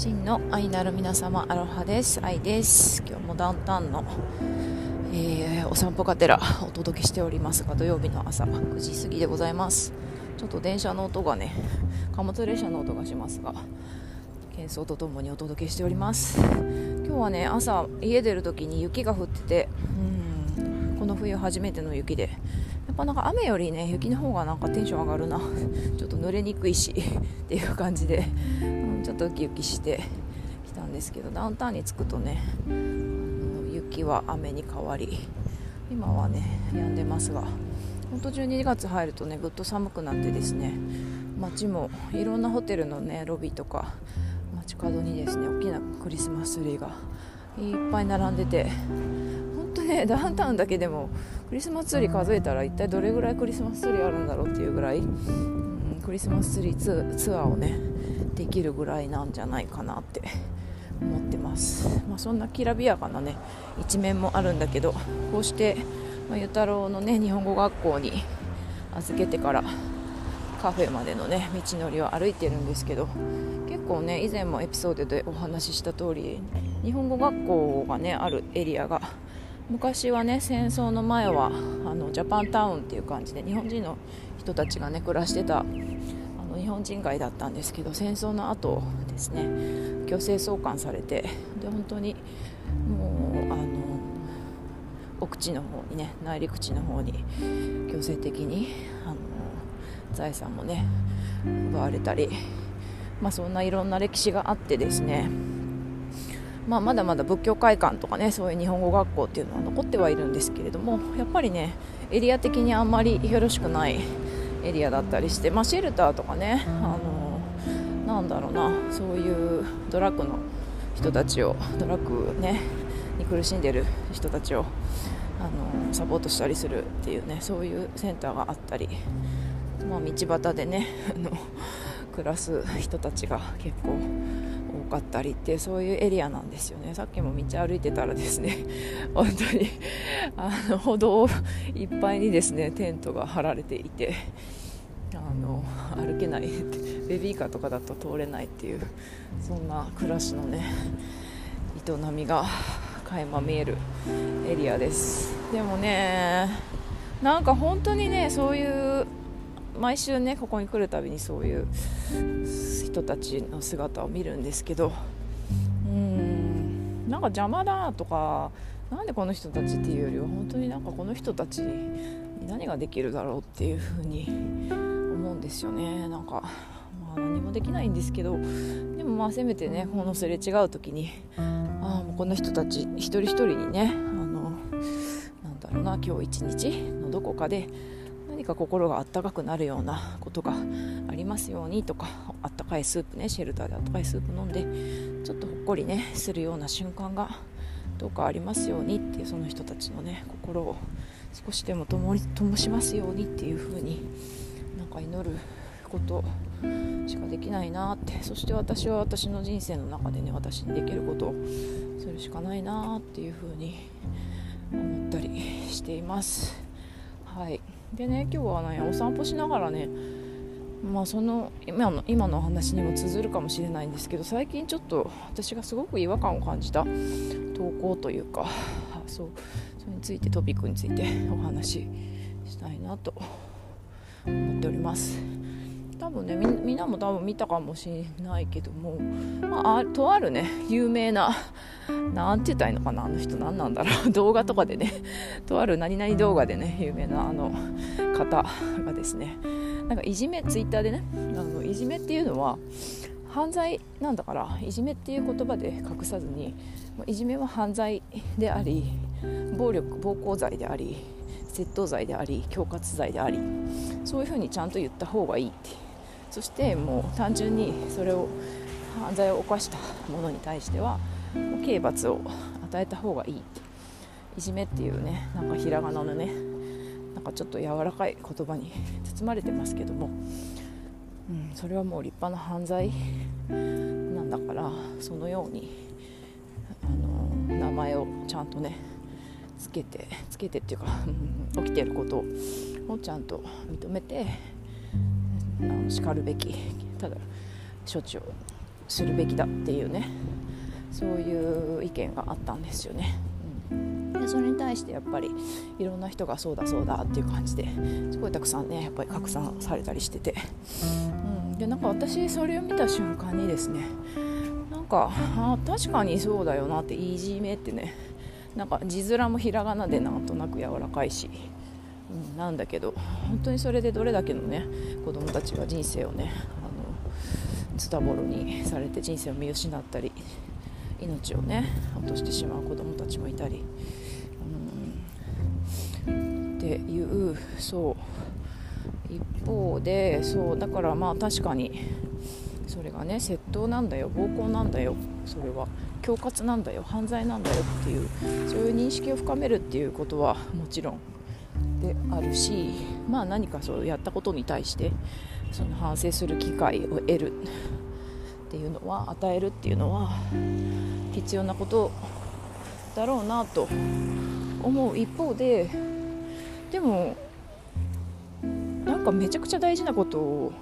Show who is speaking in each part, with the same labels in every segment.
Speaker 1: 真の愛なる皆様アロハです。愛です。今日もダウンタウンの、えー、お散歩がてらお届けしておりますが土曜日の朝9時過ぎでございます。ちょっと電車の音がね貨物列車の音がしますが喧騒とともにお届けしております。今日はね朝家出る時に雪が降っててうんこの冬初めての雪でぱなんか雨よりね雪の方がなんかテンション上がるな。ちょっと濡れにくいし っていう感じで。ちょっとウキウキしてきたんですけどダウンタウンに着くとね雪は雨に変わり今はね止んでますが本当12月入るとねぐっと寒くなってですね街もいろんなホテルのねロビーとか街角にですね大きなクリスマスツリーがいっぱい並んでてねダウンタウンだけでもクリスマスツリー数えたら一体どれぐらいクリスマスツリーあるんだろうっていうぐらい、うん、クリスマスツリーツアーをねできるぐらいなんじゃないかなって思ってます、まあ、そんなきらびやかなね一面もあるんだけどこうして、まあ、ゆ太郎のね日本語学校に預けてからカフェまでのね道のりを歩いてるんですけど結構ね以前もエピソードでお話しした通り日本語学校がねあるエリアが昔はね戦争の前はあのジャパンタウンっていう感じで日本人の人たちがね暮らしてたあの日本人街だったんですけど戦争の後ですね強制送還されてで本当にもうあの奥地の方にね内陸地の方に強制的にあの財産もね奪われたり、まあ、そんないろんな歴史があってですねまあ、まだまだ仏教会館とかねそういう日本語学校っていうのは残ってはいるんですけれどもやっぱりねエリア的にあんまりよろしくないエリアだったりして、まあ、シェルターとかね、あのなんだろうなそういうドラッグの人たちをドラッグ、ね、に苦しんでる人たちをあのサポートしたりするっていうねそういうセンターがあったり、まあ、道端でねあの暮らす人たちが結構かったりってそういうエリアなんですよね。さっきも道歩いてたらですね本当にあの歩道いっぱいにですねテントが張られていてあの歩けないベビーカーとかだと通れないっていうそんな暮らしのね営みが垣間見えるエリアです。でもねなんか本当にねそういう毎週ねここに来るたびにそういう人たちの姿を見るんですけど。うん。なんか邪魔だとかなんでこの人たちっていうよりは本当になんかこの人たちに何ができるだろうっていうふうに思うんですよね。なんか、まあ、何もできないんですけど。でもまあせめてねこのすれ違う時にああもうこの人たち一人一人にねあのなんだろうな今日一日のどこかでか心があったかくなるようなことがありますようにとかあったかいスープねシェルターであったかいスープ飲んでちょっとほっこりねするような瞬間がどうかありますようにっていうその人たちのね心を少しでも灯しますようにっていう風になんか祈ることしかできないなってそして私は私の人生の中でね私にできることをするしかないなっていう風に思ったりしています。はい。でね今日はねお散歩しながらねまあその今の今のお話にも通ずるかもしれないんですけど最近ちょっと私がすごく違和感を感じた投稿というかそうそれについてトピックについてお話ししたいなと思っております。多分ねみんなも多分見たかもしれないけども、まあ、とあるね有名な何て言ったらいいのかなあの人何なんだろう 動画とかでねとある何々動画でね有名なあの方がですねなんかいじめツイッターでねあのいじめっていうのは犯罪なんだからいじめっていう言葉で隠さずにいじめは犯罪であり暴力暴行罪であり窃盗罪であり恐喝罪でありそういうふうにちゃんと言った方がいいってそしてもう単純にそれを犯罪を犯した者に対しては刑罰を与えた方がいいっていじめっていうねなんかひらがなのねなんかちょっと柔らかい言葉に包まれてますけども、うん、それはもう立派な犯罪なんだからそのようにあの名前をちゃんとねつけてつけてっていうか起きてることをちゃんと認めてしかるべきただ処置をするべきだっていうね。そういう意見があったんですよね。でそれに対してやっぱりいろんな人がそうだそうだっていう感じですごいたくさんねやっぱり拡散されたりしてて、うん、でなんか私それを見た瞬間にですねなんかあ確かにそうだよなっていじめってねなんか字面もひらがなでなんとなく柔らかいし、うん、なんだけど本当にそれでどれだけのね子供たちが人生をねあのズタボロにされて人生を見失ったり命をね落としてしまう子供たちもいたり、うん、っていうそう一方でそうだからまあ確かにそれがね窃盗なんだよ暴行なんだよそれは恐喝なんだよ犯罪なんだよっていうそういう認識を深めるっていうことはもちろんであるしまあ何かそうやったことに対してその反省する機会を得るっていうのは与えるっていうのは必要なことだろうなと思う一方ででもなんかめちゃくちゃ大事なことを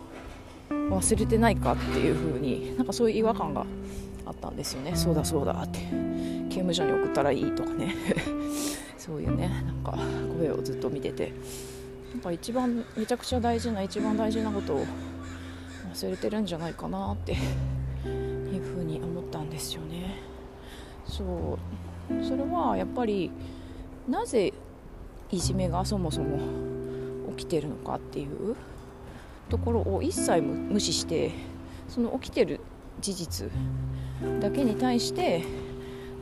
Speaker 1: 忘れてないかっていう風になんかそういう違和感があったんですよね。そうだそうだって。刑務所に送ったらいいとかね。声をずっと見てて。なんか一番めちゃくちゃ大事な一番大事なことを忘れてるんじゃないかなっていうふうに思ったんですよね。そう。それはやっぱりなぜいじめがそもそも起きてるのかっていうところを一切無視してその起きてる事実だけに対して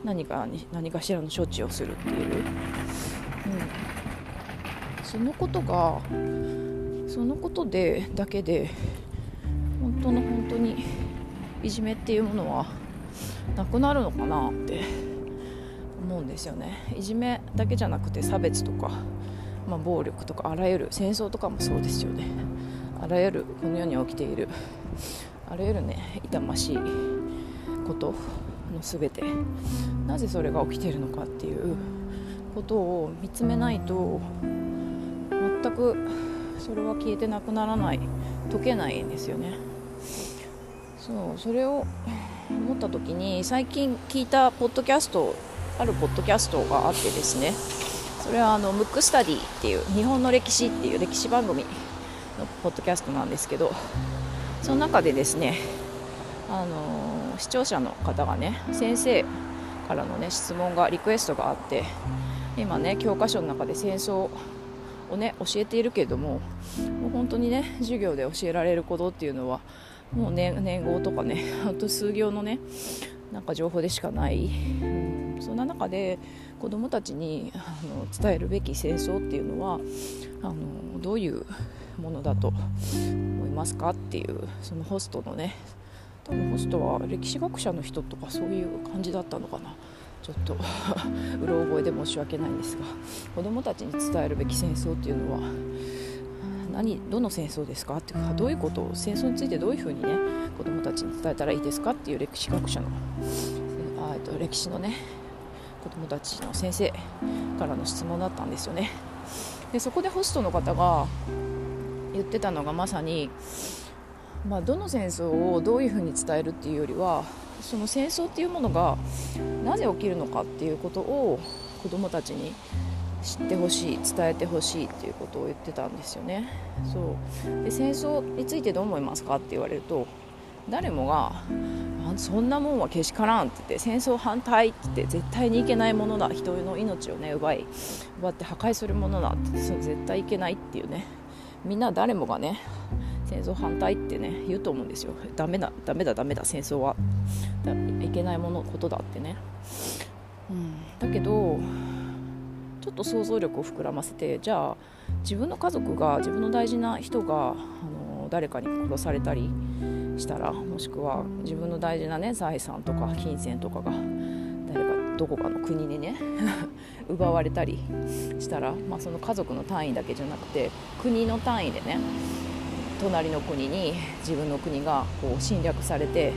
Speaker 1: 何か何かしらの処置をするっていう、うん、そのことがそのことでだけで本当の本当にいじめっていうものはなくなるのかなって思うんですよね。いじめだけじゃなくて差別とか、まあ、暴力とかあらゆる戦争とかもそうですよね。あらゆるこの世に起きているあらゆるね痛ましいことの全てなぜそれが起きているのかっていうことを見つめないとくそれは消えてなくならない解けないんですよね。そうそれを思った時に最近聞いたポッドキャストあるポッドキャストがあってですね。それはあのムックスタディっていう日本の歴史っていう歴史番組のポッドキャストなんですけどその中でですねあの視聴者の方がね先生からのね質問がリクエストがあって今ね教科書の中で戦争をね教えているけれどももう本当にね授業で教えられることっていうのはもう年年号とかね あと数行のねなんか情報でしかない、うん、そんな中で子どもたちにあの伝えるべき戦争っていうのはあのどういうものだと思いますかっていうそのホストのね多分ホストは歴史学者の人とかそういう感じだったのかな。ちょっと うろ覚えで申し訳ないんですが子どもたちに伝えるべき戦争っていうのは何どの戦争ですかっていうかどういうことを戦争についてどういうふうにね子どもたちに伝えたらいいですかっていう歴史学者のあと歴史のね子どもたちの先生からの質問だったんですよね。でそこでホストの方が言ってたのがまさに、まあ、どの戦争をどういうふうに伝えるっていうよりはその戦争っていうものがなぜ起きるのかっていうことを子どもたちに知ってほしい伝えてほしいっていうことを言ってたんですよね。そう。で戦争についてどう思いますかって言われると誰もがそんなもんはけしからんって言って戦争反対って言って絶対にいけないものだ人の命をね奪い奪って破壊するものだってそ絶対いけないっていうね。みんな誰もがね戦争反対ってね言うと思うんですよダメだダメだダメだ戦争は。いけないものことだってね、うん、だけどちょっと想像力を膨らませてじゃあ自分の家族が自分の大事な人があの誰かに殺されたりしたらもしくは自分の大事な、ね、財産とか金銭とかが誰かどこかの国にね 奪われたりしたら、まあ、その家族の単位だけじゃなくて国の単位でね隣の国に自分の国がこう侵略されて、うん、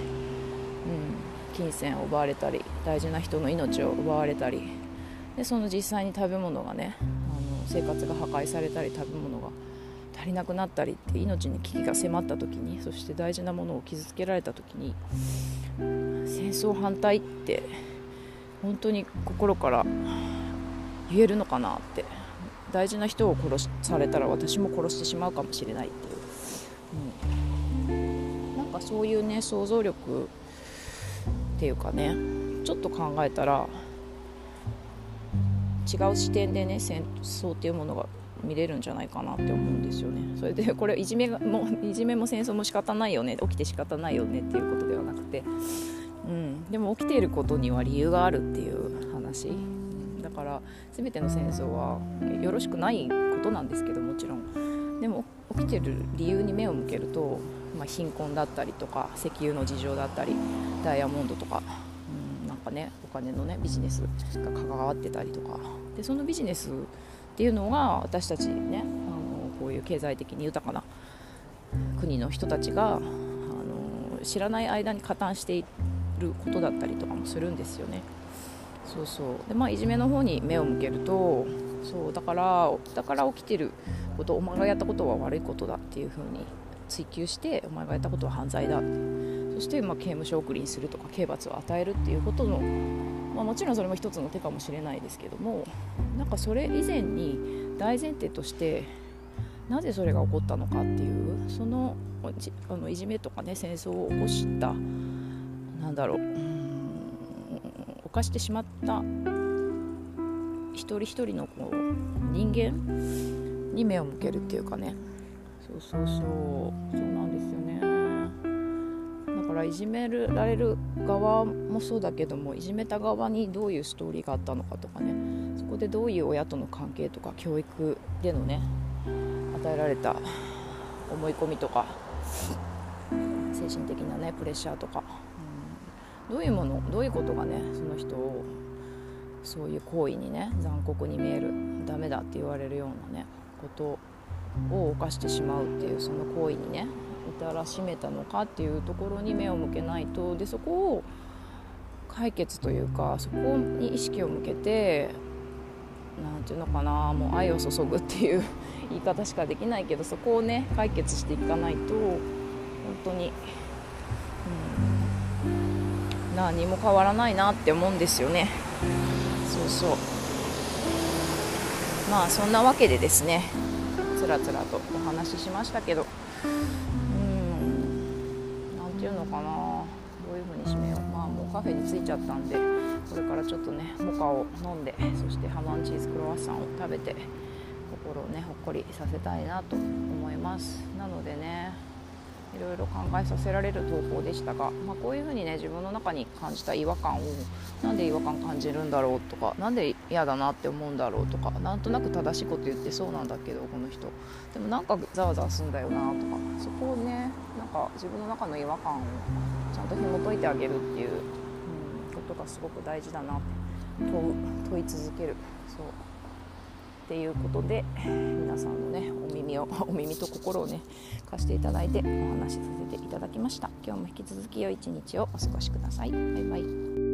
Speaker 1: 金銭を奪われたり大事な人の命を奪われたりでその実際に食べ物がねあの生活が破壊されたり食べ物が足りなくなったりって命に危機が迫った時にそして大事なものを傷つけられた時に戦争反対って本当に心から言えるのかなって大事な人を殺されたら私も殺してしまうかもしれないっていう、そういうね想像力っていうかねちょっと考えたら違う視点でね戦争っていうものが見れるんじゃないかなって思うんですよね。それでこれいじめもいじめも戦争も仕方ないよね起きて仕方ないよねっていうことではなくて、うん、でも起きていることには理由があるっていう話。だから全ての戦争はよろしくないことなんですけどもちろん。でも起きてる理由に目を向けると、まあ、貧困だったりとか石油の事情だったりダイヤモンドとか、うん、なんかねお金のねビジネスが関わってたりとかでそのビジネスっていうのが私たちねあのこういう経済的に豊かな国の人たちがあの知らない間に加担していることだったりとかもするんですよね。そうそうでまあいじめの方に目を向けるとそうだからだから起きてることお前がやったことは悪いことだっていうふうに追求してお前がやったことは犯罪だ。そしてまあ刑務所送りにするとか刑罰を与えるっていうことの、まあ、もちろんそれも一つの手かもしれないですけどもなんかそれ以前に大前提としてなぜそれが起こったのかっていうそのあのいじめとかね戦争を起こしたなんだろう犯してしまった一人一人のこう人間に目を向けるっていうかねそうそうそうなんですよね。だからいじめられる側もそうだけどもいじめた側にどういうストーリーがあったのかとかねそこでどういう親との関係とか教育でのね与えられた思い込みとか精神的なねプレッシャーとかうんどういうものどういうことがねその人をそういう行為にね残酷に見えるダメだって言われるようなねことを犯してしまうっていうその行為にね至らしめたのかっていうところに目を向けないとでそこを解決というかそこに意識を向けて何て言うのかなもう愛を注ぐっていう 言い方しかできないけどそこをね解決していかないと本当にうん何も変わらないなって思うんですよね。そうそう。まあそんなわけでですねつらつらとお話ししましたけど。うん。何て言うのかな。どういう風に締めよう。まあもうカフェに着いちゃったんでこれからちょっとねモカを飲んでそしてハマンチーズクロワッサンを食べて心をねほっこりさせたいなと思います。なのでねいろいろ考えさせられる投稿でしたが、まあ、こういうふうにね自分の中に感じた違和感をなんで違和感感じるんだろうとか何で嫌だなって思うんだろうとかなんとなく正しいこと言ってそうなんだけどこの人。でもなんかざわざわすんだよなとかそこをねなんか自分の中の違和感をちゃんと紐解いてあげるっていう、うん、ことがすごく大事だなって問う問い続ける。そう。っていうことで皆さんのねお耳を お耳と心をね貸していただいてお話しさせていただきました。今日も引き続き良い一日をお過ごしください。バイバイ。